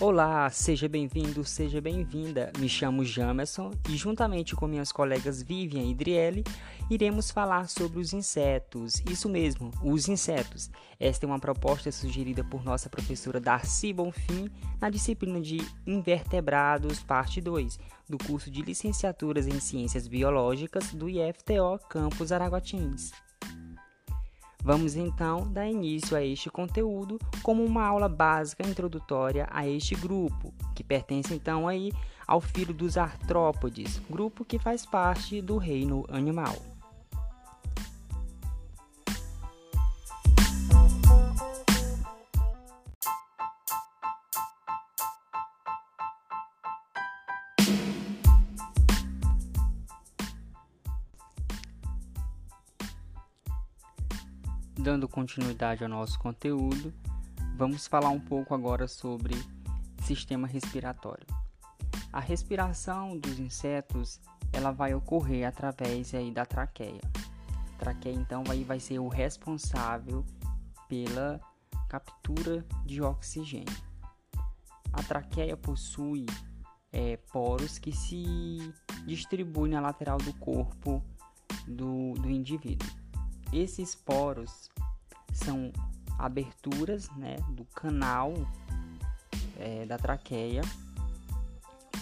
Olá, seja bem-vindo, seja bem-vinda. Me chamo Jamerson e, juntamente com minhas colegas Vivian e Driele, iremos falar sobre os insetos. Isso mesmo, os insetos. Esta é uma proposta sugerida por nossa professora Darcy Bonfim na disciplina de Invertebrados, parte 2, do curso de Licenciaturas em Ciências Biológicas do IFTO Campus Araguatins. Vamos então dar início a este conteúdo como uma aula básica introdutória a este grupo, que pertence então aí ao filho dos artrópodes, grupo que faz parte do reino animal. Dando continuidade ao nosso conteúdo, vamos falar um pouco agora sobre sistema respiratório. A respiração dos insetos ela vai ocorrer através aí da traqueia. A traqueia então vai, vai ser o responsável pela captura de oxigênio. A traqueia possui é, poros que se distribuem na lateral do corpo do, do indivíduo. Esses poros são aberturas né, do canal é, da traqueia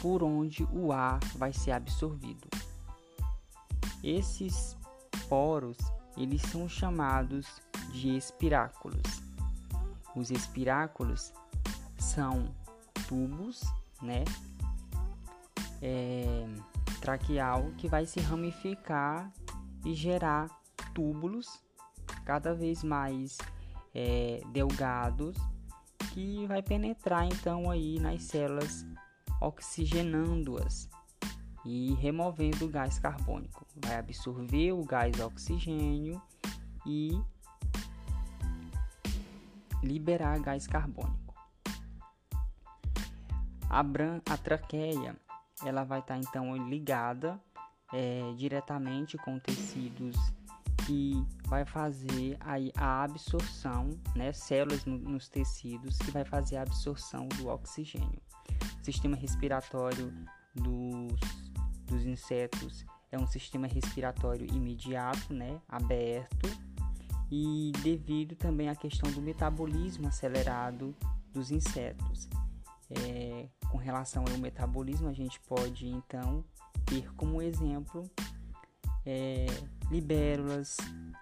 por onde o ar vai ser absorvido. Esses poros eles são chamados de espiráculos. Os espiráculos são tubos, né, é, traqueal que vai se ramificar e gerar túbulos cada vez mais é, delgados que vai penetrar então aí nas células oxigenando-as e removendo o gás carbônico. Vai absorver o gás oxigênio e liberar gás carbônico. A, bran a traqueia ela vai estar tá, então ligada é, diretamente com tecidos que vai fazer a absorção, né, células no, nos tecidos que vai fazer a absorção do oxigênio. O sistema respiratório dos, dos insetos é um sistema respiratório imediato, né, aberto, e devido também à questão do metabolismo acelerado dos insetos. É, com relação ao metabolismo, a gente pode então ter como exemplo é, libélulas,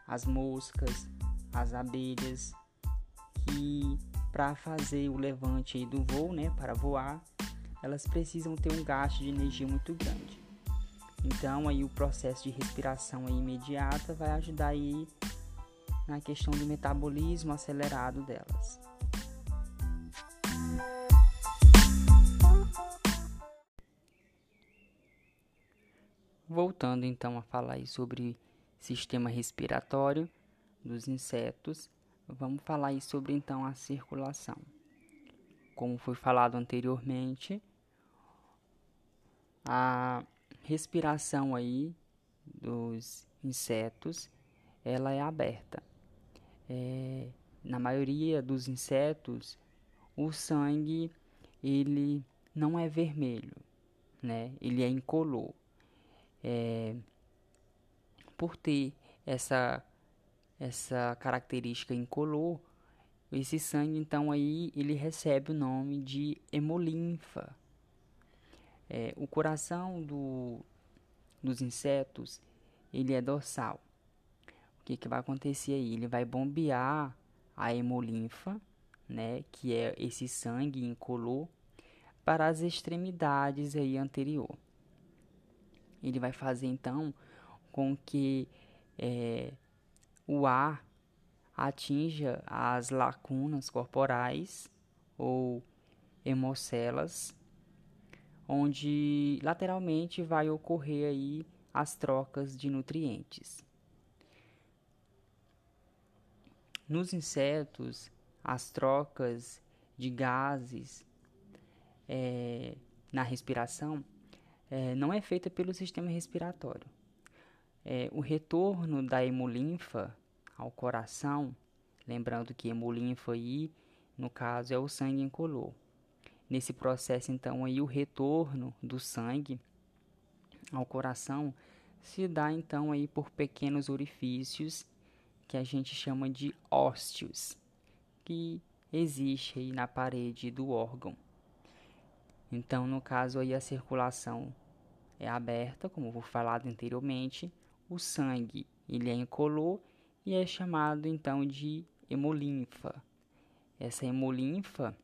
as moscas, as abelhas, que para fazer o levante do voo, né, para voar, elas precisam ter um gasto de energia muito grande. Então aí o processo de respiração imediata vai ajudar aí na questão do metabolismo acelerado delas. Voltando então a falar sobre sistema respiratório dos insetos, vamos falar sobre então a circulação. Como foi falado anteriormente, a respiração aí dos insetos ela é aberta. É, na maioria dos insetos, o sangue ele não é vermelho, né? Ele é incolor é, por ter essa essa característica incolor, esse sangue então aí ele recebe o nome de hemolinfa. É, o coração do, dos insetos ele é dorsal. O que, que vai acontecer aí? Ele vai bombear a hemolinfa, né, que é esse sangue incolor, para as extremidades aí anterior ele vai fazer então com que é, o ar atinja as lacunas corporais ou hemocelas, onde lateralmente vai ocorrer aí as trocas de nutrientes. Nos insetos, as trocas de gases é, na respiração é, não é feita pelo sistema respiratório. É, o retorno da hemolinfa ao coração, lembrando que hemolinfa aí, no caso, é o sangue incolor. nesse processo então aí o retorno do sangue ao coração se dá então aí por pequenos orifícios que a gente chama de ósteos, que existe aí na parede do órgão. Então, no caso aí a circulação é aberta, como foi falado anteriormente, o sangue ele é incolor e é chamado então de hemolinfa. Essa hemolinfa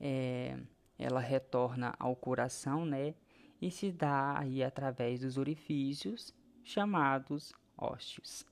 é, ela retorna ao coração, né? E se dá aí através dos orifícios chamados ósteos.